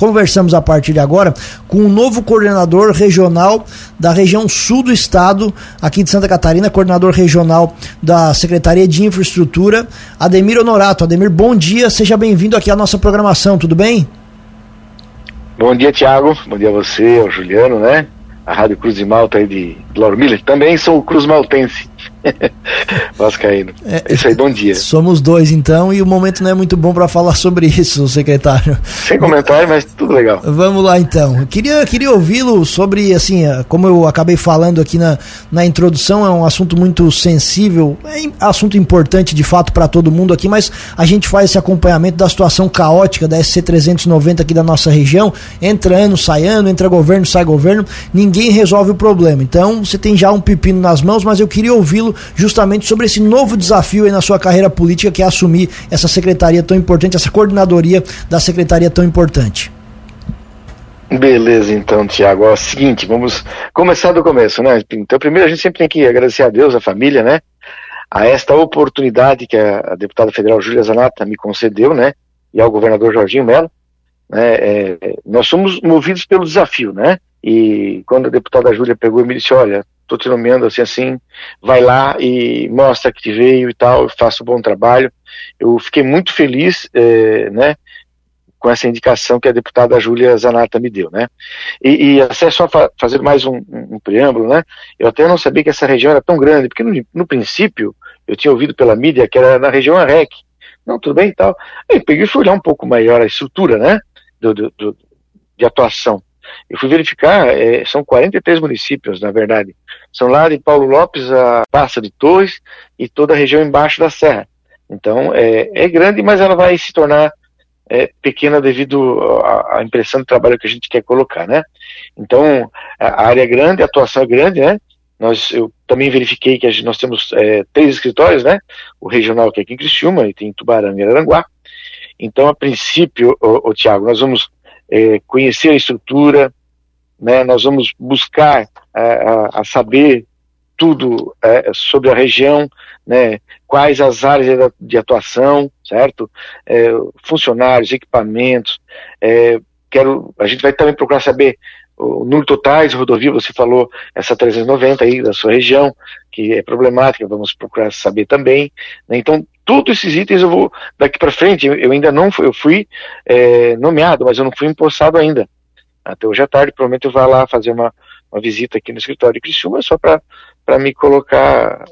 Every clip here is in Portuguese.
Conversamos a partir de agora com o novo coordenador regional da região sul do estado, aqui de Santa Catarina, coordenador regional da Secretaria de Infraestrutura, Ademir Honorato. Ademir, bom dia, seja bem-vindo aqui à nossa programação, tudo bem? Bom dia, Tiago. Bom dia a você, ao Juliano, né? A Rádio Cruz de Malta aí de Lauro Miller. Também sou Cruz Maltense. Vascaíno. É, isso aí, bom dia. Somos dois então, e o momento não é muito bom para falar sobre isso, secretário. Sem comentário, mas tudo legal. Vamos lá então. Queria, queria ouvi-lo sobre, assim, como eu acabei falando aqui na, na introdução, é um assunto muito sensível, é assunto importante de fato para todo mundo aqui, mas a gente faz esse acompanhamento da situação caótica da SC390 aqui da nossa região. Entra ano, sai ano, entra governo, sai governo, ninguém resolve o problema. Então você tem já um pepino nas mãos, mas eu queria ouvi-lo justamente sobre esse novo desafio aí na sua carreira política, que é assumir essa secretaria tão importante, essa coordenadoria da secretaria tão importante. Beleza, então, Tiago. É o seguinte, vamos começar do começo, né? Então, primeiro a gente sempre tem que agradecer a Deus, a família, né? A esta oportunidade que a, deputada federal Júlia Zanata me concedeu, né? E ao governador Jorginho Mello. Né? É, nós somos movidos pelo desafio, né? E quando a deputada Júlia pegou e me disse, olha, tô te nomeando assim, assim, vai lá e mostra que te veio e tal, faça um bom trabalho. Eu fiquei muito feliz, é, né, com essa indicação que a deputada Júlia Zanata me deu, né. E, e até só fa fazer mais um, um, um, preâmbulo, né, eu até não sabia que essa região era tão grande, porque no, no princípio eu tinha ouvido pela mídia que era na região AREC. Não, tudo bem e tal. Aí peguei e fui olhar um pouco maior a estrutura, né, do, do, do de atuação. Eu fui verificar, é, são 43 municípios, na verdade. São lá de Paulo Lopes a Passa de Torres e toda a região embaixo da serra. Então, é, é grande, mas ela vai se tornar é, pequena devido à, impressão do trabalho que a gente quer colocar, né? Então, a área é grande, a atuação é grande, né? Nós, eu também verifiquei que gente, nós temos é, três escritórios, né? O regional que é aqui em Criciúma, e tem Tubarão e Aranguá. Então, a princípio, o, o Tiago, nós vamos é, conhecer a estrutura, né, nós vamos buscar a, a, saber tudo é, sobre a região, né, quais as áreas de atuação, certo? É, funcionários, equipamentos. É, quero, a gente vai também procurar saber o número totais de rodovia, você falou essa 390 aí da sua região, que é problemática, vamos procurar saber também. Né? Então, todos esses itens eu vou, daqui para frente, eu ainda não fui, eu fui é, nomeado, mas eu não fui empossado ainda. Até hoje à tarde, provavelmente eu vou lá fazer uma, uma visita aqui no escritório de Criciúma, só para me colocar,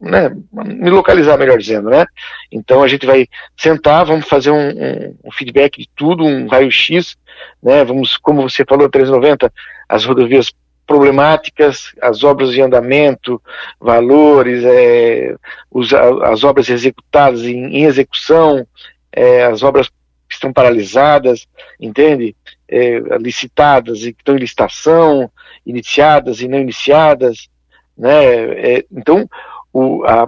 né, me localizar, melhor dizendo, né? Então a gente vai sentar, vamos fazer um, um, um feedback de tudo, um raio-x, né? Vamos, como você falou, 390, as rodovias problemáticas, as obras em andamento, valores, é, os, as obras executadas em, em execução, é, as obras que estão paralisadas, entende? É, licitadas e que estão em licitação, iniciadas e não iniciadas, né? É, então, o, a,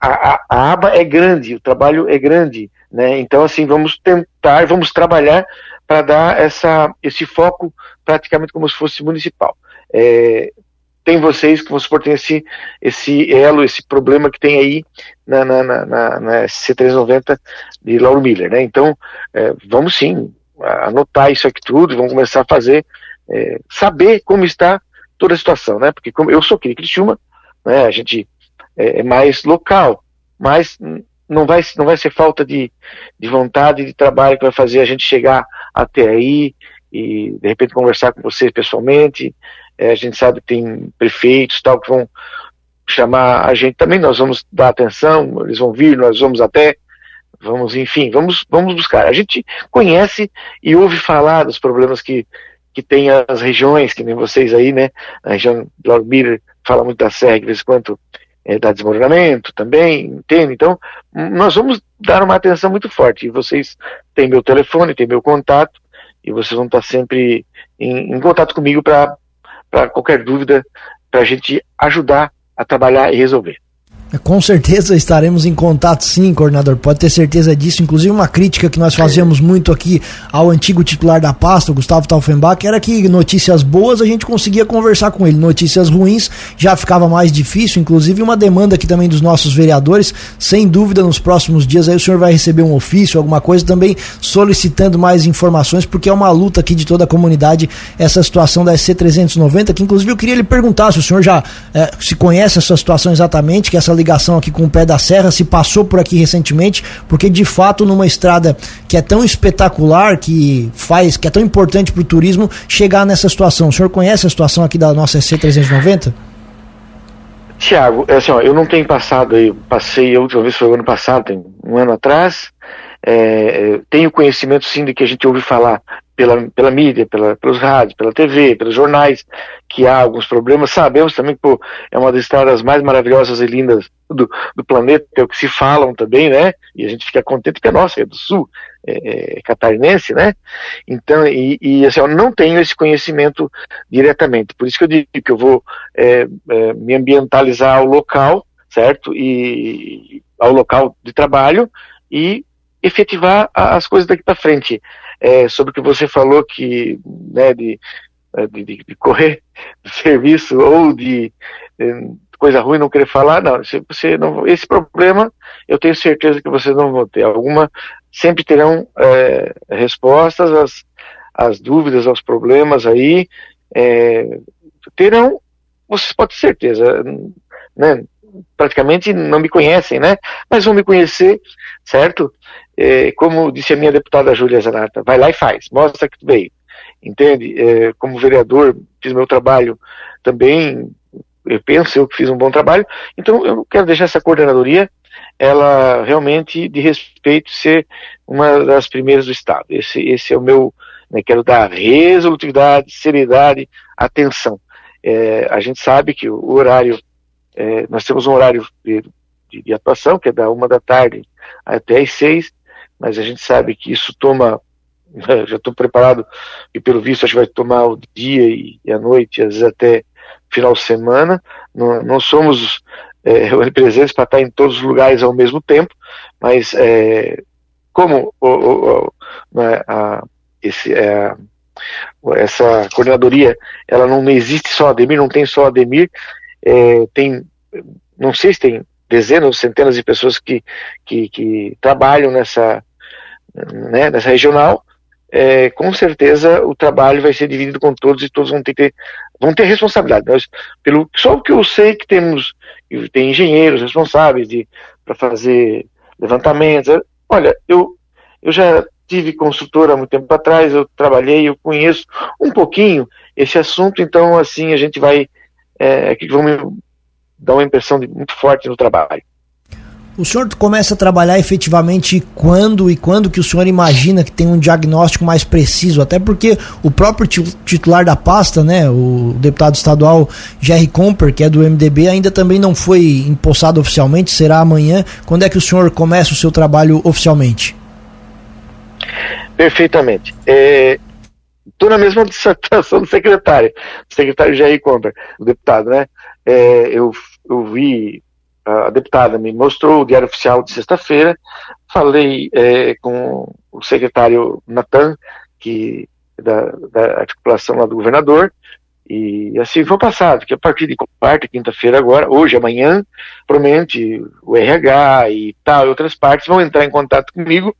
a, a, aba é grande, o trabalho é grande, né? Então, assim, vamos tentar, vamos trabalhar para dar essa, esse foco praticamente como se fosse municipal. É, tem vocês que vão suportar esse, esse elo, esse problema que tem aí na, na, na, na C390 de Lauro Miller, né? Então, é, vamos sim anotar isso aqui tudo, vamos começar a fazer, é, saber como está toda a situação, né? Porque como eu sou aqui de Criciúma, né? A gente é, é mais local, mas não vai, não vai ser falta de, de vontade, de trabalho que vai fazer a gente chegar até aí e de repente conversar com vocês pessoalmente. É, a gente sabe que tem prefeitos tal que vão chamar a gente também, nós vamos dar atenção, eles vão vir, nós vamos até, vamos, enfim, vamos, vamos buscar. A gente conhece e ouve falar dos problemas que, que tem as regiões, que nem vocês aí, né? A região Lauro Miller fala muito da Serra, de vez em quando é, dá desmoronamento também, entende? Então, nós vamos dar uma atenção muito forte. E vocês têm meu telefone, têm meu contato, e vocês vão estar sempre em, em contato comigo para qualquer dúvida, para a gente ajudar a trabalhar e resolver. Com certeza estaremos em contato sim, coordenador, pode ter certeza disso. Inclusive uma crítica que nós fazíamos muito aqui ao antigo titular da pasta, Gustavo Taufenbach, era que notícias boas a gente conseguia conversar com ele, notícias ruins já ficava mais difícil, inclusive uma demanda aqui também dos nossos vereadores, sem dúvida nos próximos dias aí o senhor vai receber um ofício, alguma coisa também solicitando mais informações, porque é uma luta aqui de toda a comunidade essa situação da SC 390, que inclusive eu queria lhe perguntar se o senhor já é, se conhece essa situação exatamente, que essa aqui com o pé da serra se passou por aqui recentemente, porque de fato numa estrada que é tão espetacular, que faz, que é tão importante para o turismo, chegar nessa situação. O senhor conhece a situação aqui da nossa SC390? Tiago, é assim, ó, eu não tenho passado aí, passei a última vez foi ano passado, tem um ano atrás, é, tenho conhecimento sim de que a gente ouve falar pela, pela mídia, pela, pelos rádios, pela TV, pelos jornais, que há alguns problemas. Sabemos também que pô, é uma das estradas mais maravilhosas e lindas do, do planeta, é o que se falam também, né? E a gente fica contente que é nossa, é do sul, é, é catarinense, né? Então, e, e assim, eu não tenho esse conhecimento diretamente. Por isso que eu digo que eu vou é, é, me ambientalizar ao local, certo? E ao local de trabalho e efetivar as coisas daqui para frente é, sobre o que você falou que né, de, é, de, de, correr do serviço ou de é, coisa ruim não querer falar, não, se você não, esse problema eu tenho certeza que vocês não vão ter. Alguma sempre terão é, respostas às, às dúvidas, aos problemas aí, é, terão, vocês podem ter certeza, né? Praticamente não me conhecem, né? Mas vão me conhecer, certo? É, como disse a minha deputada Júlia Zanata, vai lá e faz, mostra que tu veio, entende? É, como vereador, fiz meu trabalho também, eu penso eu que fiz um bom trabalho, então eu quero deixar essa coordenadoria, ela realmente de respeito ser uma das primeiras do Estado. Esse, esse é o meu, né, quero dar resolutividade, seriedade, atenção. É, a gente sabe que o horário é, nós temos um horário de, de, atuação, que é da uma da tarde até as seis, mas a gente sabe que isso toma, já estou preparado, e pelo visto acho que vai tomar o dia e, e a noite, às vezes até final de semana. Não, não somos é, para estar em todos os lugares ao mesmo tempo, mas é, como o, o, o, né, a, esse, é, essa coordenadoria, ela não existe só Ademir, não tem só Ademir, é, tem, não sei se tem dezenas ou centenas de pessoas que, que, que trabalham nessa, né, nessa regional, é, com certeza o trabalho vai ser dividido com todos e todos vão ter, vão ter responsabilidade. Nós, pelo, só o que eu sei que temos, tem engenheiros responsáveis para fazer levantamentos. Olha, eu, eu já tive construtora há muito tempo atrás, eu trabalhei, eu conheço um pouquinho esse assunto, então assim a gente vai é, que vão me dar uma impressão de muito forte no trabalho. O senhor começa a trabalhar efetivamente quando e quando que o senhor imagina que tem um diagnóstico mais preciso? Até porque o próprio titular da pasta, né, o deputado estadual Jerry Comper, que é do MDB, ainda também não foi empossado oficialmente, será amanhã. Quando é que o senhor começa o seu trabalho oficialmente? Perfeitamente. É, Estou na mesma situação do secretário, o secretário Jair Comper, o deputado, né? É, eu, eu vi, a deputada me mostrou o Diário Oficial de sexta-feira, falei é, com o secretário Natan, que da, da articulação lá do governador, e assim foi passado, que a partir de quarta, quinta-feira agora, hoje, amanhã, provavelmente o RH e tal, e outras partes vão entrar em contato comigo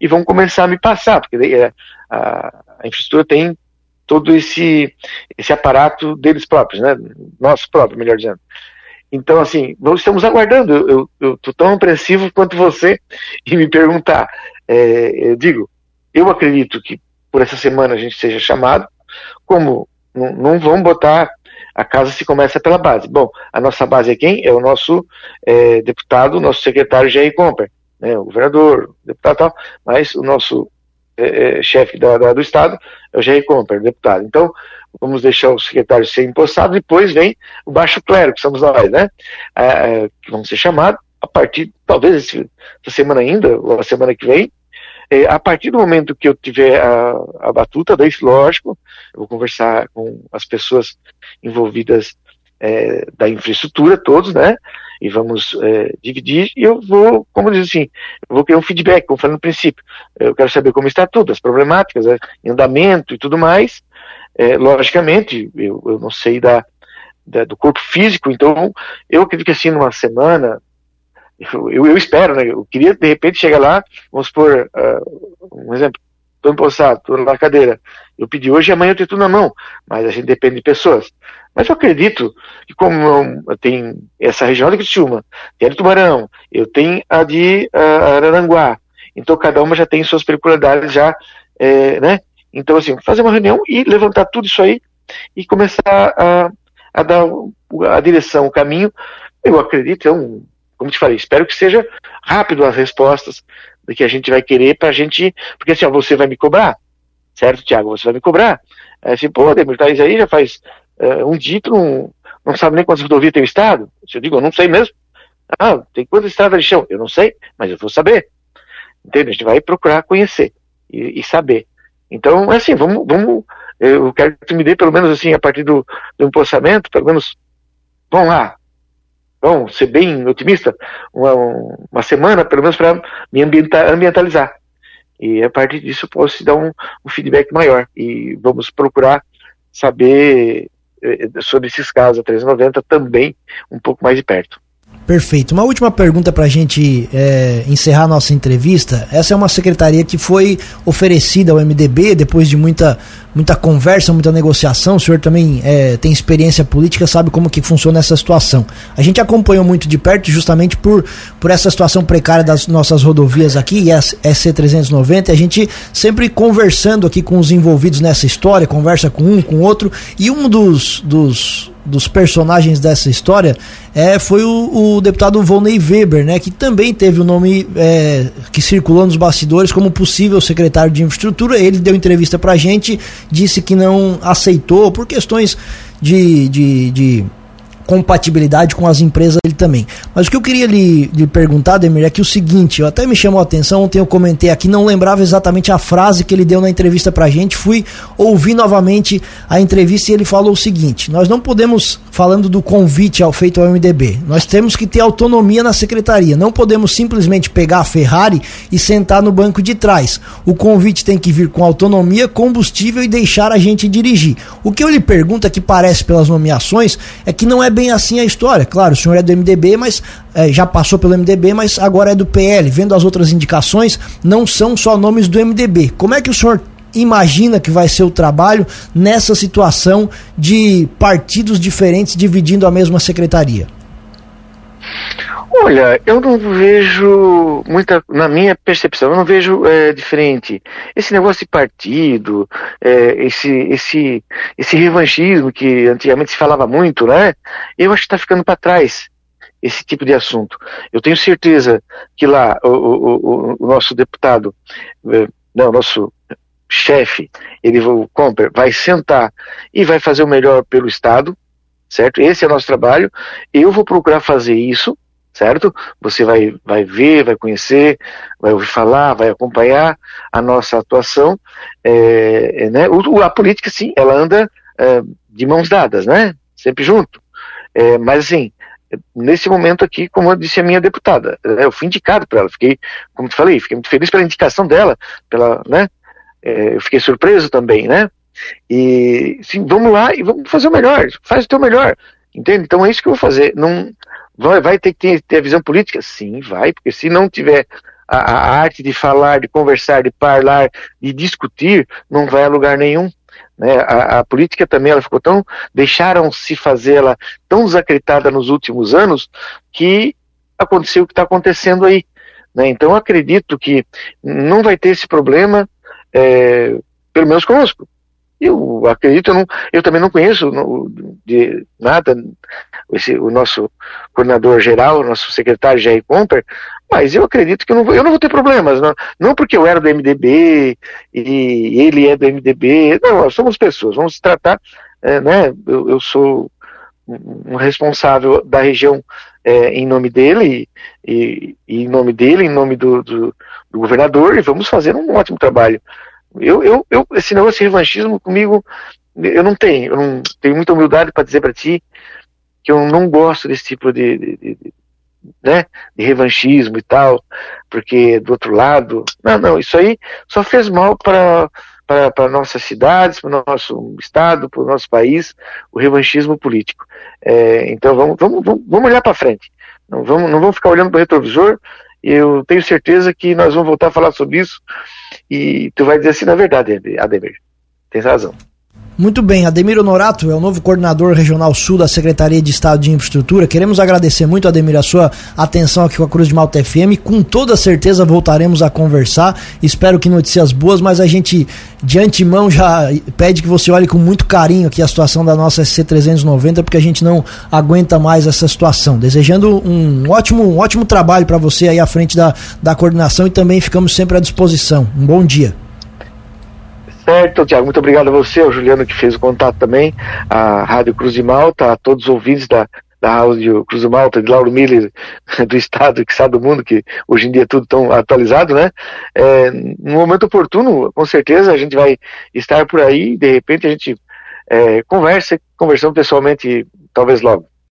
e vão começar a me passar, porque é, a, a infraestrutura tem todo esse, esse aparato deles próprios, né? Nosso próprio, melhor dizendo. Então, assim, nós estamos aguardando. Eu estou tão apreensivo quanto você e me perguntar. É, eu digo, eu acredito que por essa semana a gente seja chamado, como não, não vão botar a casa se começa pela base. Bom, a nossa base é quem? É o nosso é, deputado, nosso secretário Jair Comper, né, o governador, o deputado tal, mas o nosso é, é, chefe da, da, do Estado é o Jair Comper, deputado. Então, vamos deixar o secretário ser empossado, depois vem o baixo clero, que somos nós, né? É, é, que vamos ser chamados a partir, talvez essa semana ainda, ou a semana que vem, é, a partir do momento que eu tiver a, a batuta, daí, lógico, eu vou conversar com as pessoas envolvidas é, da infraestrutura, todos, né? E vamos é, dividir, e eu vou, como diz assim, eu vou criar um feedback, como falei no princípio, eu quero saber como está tudo, as problemáticas, é, andamento e tudo mais, é, logicamente, eu, eu não sei da, da, do corpo físico, então eu acredito que assim, numa semana, eu, eu, espero, né, eu queria de repente chegar lá, vamos supor, uh, um exemplo, estou empossado, estou na cadeira, eu pedi hoje e amanhã eu tenho tudo na mão, mas a gente depende de pessoas. Mas eu acredito que como tem essa região de Criciúma, tem a de Tubarão, eu tenho a de uh, Araranguá, então cada uma já tem suas peculiaridades já, é, né? Então assim, fazer uma reunião e levantar tudo isso aí e começar a, a dar a direção, o caminho. Eu acredito, é um, como te falei, espero que seja rápido as respostas do que a gente vai querer para a gente, porque assim, ó, você vai me cobrar, certo, Tiago? Você vai me cobrar. É assim, pô, Demir, tá aí já faz é, um dia, tu não, não sabe nem quantas rodovias tem o Estado? Eu digo, eu não sei mesmo. Ah, tem quantas estradas de chão? Eu não sei, mas eu vou saber. Entende? A gente vai procurar conhecer e, e saber. Então, é assim, vamos, vamos, eu quero que tu me dê pelo menos assim, a partir do, do empossamento, pelo menos, vamos lá, vamos ser bem otimista, uma, uma semana, pelo menos para me ambientalizar. E a partir disso eu posso dar um, um feedback maior e vamos procurar saber eh, sobre esses casos a 390 também um pouco mais de perto. Perfeito. Uma última pergunta para a gente é, encerrar nossa entrevista. Essa é uma secretaria que foi oferecida ao MDB depois de muita, muita conversa, muita negociação. O senhor também é, tem experiência política, sabe como que funciona essa situação. A gente acompanhou muito de perto justamente por, por essa situação precária das nossas rodovias aqui, e a SC390. A gente sempre conversando aqui com os envolvidos nessa história, conversa com um, com outro, e um dos, dos dos personagens dessa história é, foi o, o, deputado Volney Weber, né, que também teve o nome é, que circulou nos bastidores como possível secretário de infraestrutura. Ele deu entrevista pra gente, disse que não aceitou por questões de, de, de compatibilidade com as empresas dele também. Mas o que eu queria lhe, lhe perguntar, Demir, é que o seguinte, eu até me chamou a atenção, ontem eu comentei aqui, não lembrava exatamente a frase que ele deu na entrevista pra gente, fui ouvir novamente a entrevista e ele falou o seguinte, nós não podemos, falando do convite ao feito ao MDB, nós temos que ter autonomia na secretaria, não podemos simplesmente pegar a Ferrari e sentar no banco de trás. O convite tem que vir com autonomia, combustível e deixar a gente dirigir. O que eu lhe pergunto, é que parece pelas nomeações, é que não é bem assim a história. Claro, o senhor é do MDB, mas é, já passou pelo MDB, mas agora é do PL. Vendo as outras indicações, não são só nomes do MDB. Como é que o senhor imagina que vai ser o trabalho nessa situação de partidos diferentes dividindo a mesma secretaria? Olha, eu não vejo muita, na minha percepção, eu não vejo é, diferente. Esse negócio de partido, é, esse, esse, esse revanchismo que antigamente se falava muito, né? Eu acho que está ficando para trás esse tipo de assunto. Eu tenho certeza que lá o, o, o nosso deputado, é, não, o nosso chefe, ele o Comper, vai sentar e vai fazer o melhor pelo Estado, certo? Esse é o nosso trabalho. Eu vou procurar fazer isso certo? Você vai, vai ver, vai conhecer, vai ouvir falar, vai acompanhar a nossa atuação. É, é né? O, a política, sim, ela anda é, de mãos dadas, né? Sempre junto. É, mas, assim, nesse momento aqui, como eu disse a minha deputada, né? eu fui indicado para ela, fiquei, como te falei, fiquei muito feliz pela indicação dela, pela, né? É, eu fiquei surpreso também, né? E, sim, vamos lá e vamos fazer o melhor, faz o teu melhor, entende? Então é isso que eu vou fazer. Não, Vai, vai ter que ter, ter, a visão política? Sim, vai, porque se não tiver a, a, arte de falar, de conversar, de falar, de discutir, não vai a lugar nenhum. Né? A, a, política também ela ficou tão. deixaram-se fazê-la tão desacreditada nos últimos anos que aconteceu o que está acontecendo aí. Né? Então acredito que não vai ter esse problema, é, pelo menos conosco. Eu acredito, eu, não, eu também não conheço no, de nada esse, o nosso coordenador geral, o nosso secretário Jair Comper, mas eu acredito que eu não vou, eu não vou ter problemas, não, não porque eu era do MDB e ele é do MDB, não, somos pessoas, vamos tratar, é, né, eu, eu, sou um responsável da região é, em nome dele e, e, em nome dele, em nome do, do, do governador, e vamos fazer um ótimo trabalho. Eu, eu, eu, esse negócio de revanchismo comigo, eu não tenho. Eu não tenho muita humildade para dizer para ti que eu não gosto desse tipo de, de, de, né, de revanchismo e tal, porque do outro lado, não, não, isso aí só fez mal para para nossas cidades, para o nosso estado, para o nosso país, o revanchismo político. É, então vamos, vamos, vamos olhar para frente. Não vamos, não vamos ficar olhando para o retrovisor. Eu tenho certeza que nós vamos voltar a falar sobre isso. E tu vai dizer assim, na verdade, Ademir. Tens razão. Muito bem, Ademir Honorato é o novo coordenador regional sul da Secretaria de Estado de Infraestrutura. Queremos agradecer muito, Ademir, a sua atenção aqui com a Cruz de Malta FM. Com toda certeza voltaremos a conversar. Espero que notícias boas, mas a gente de antemão já pede que você olhe com muito carinho aqui a situação da nossa SC390, porque a gente não aguenta mais essa situação. Desejando um ótimo, um ótimo trabalho para você aí à frente da, da coordenação e também ficamos sempre à disposição. Um bom dia. Certo, Tiago, muito obrigado a você, ao Juliano que fez o contato também, a Rádio Cruz de Malta, a todos os ouvintes da, da Rádio Cruz de Malta, de Lauro Miller, do Estado, que sabe do mundo, que hoje em dia é tudo tão atualizado, né? É, no momento oportuno, com certeza, a gente vai estar por aí, de repente a gente é, conversa, conversamos pessoalmente, talvez logo.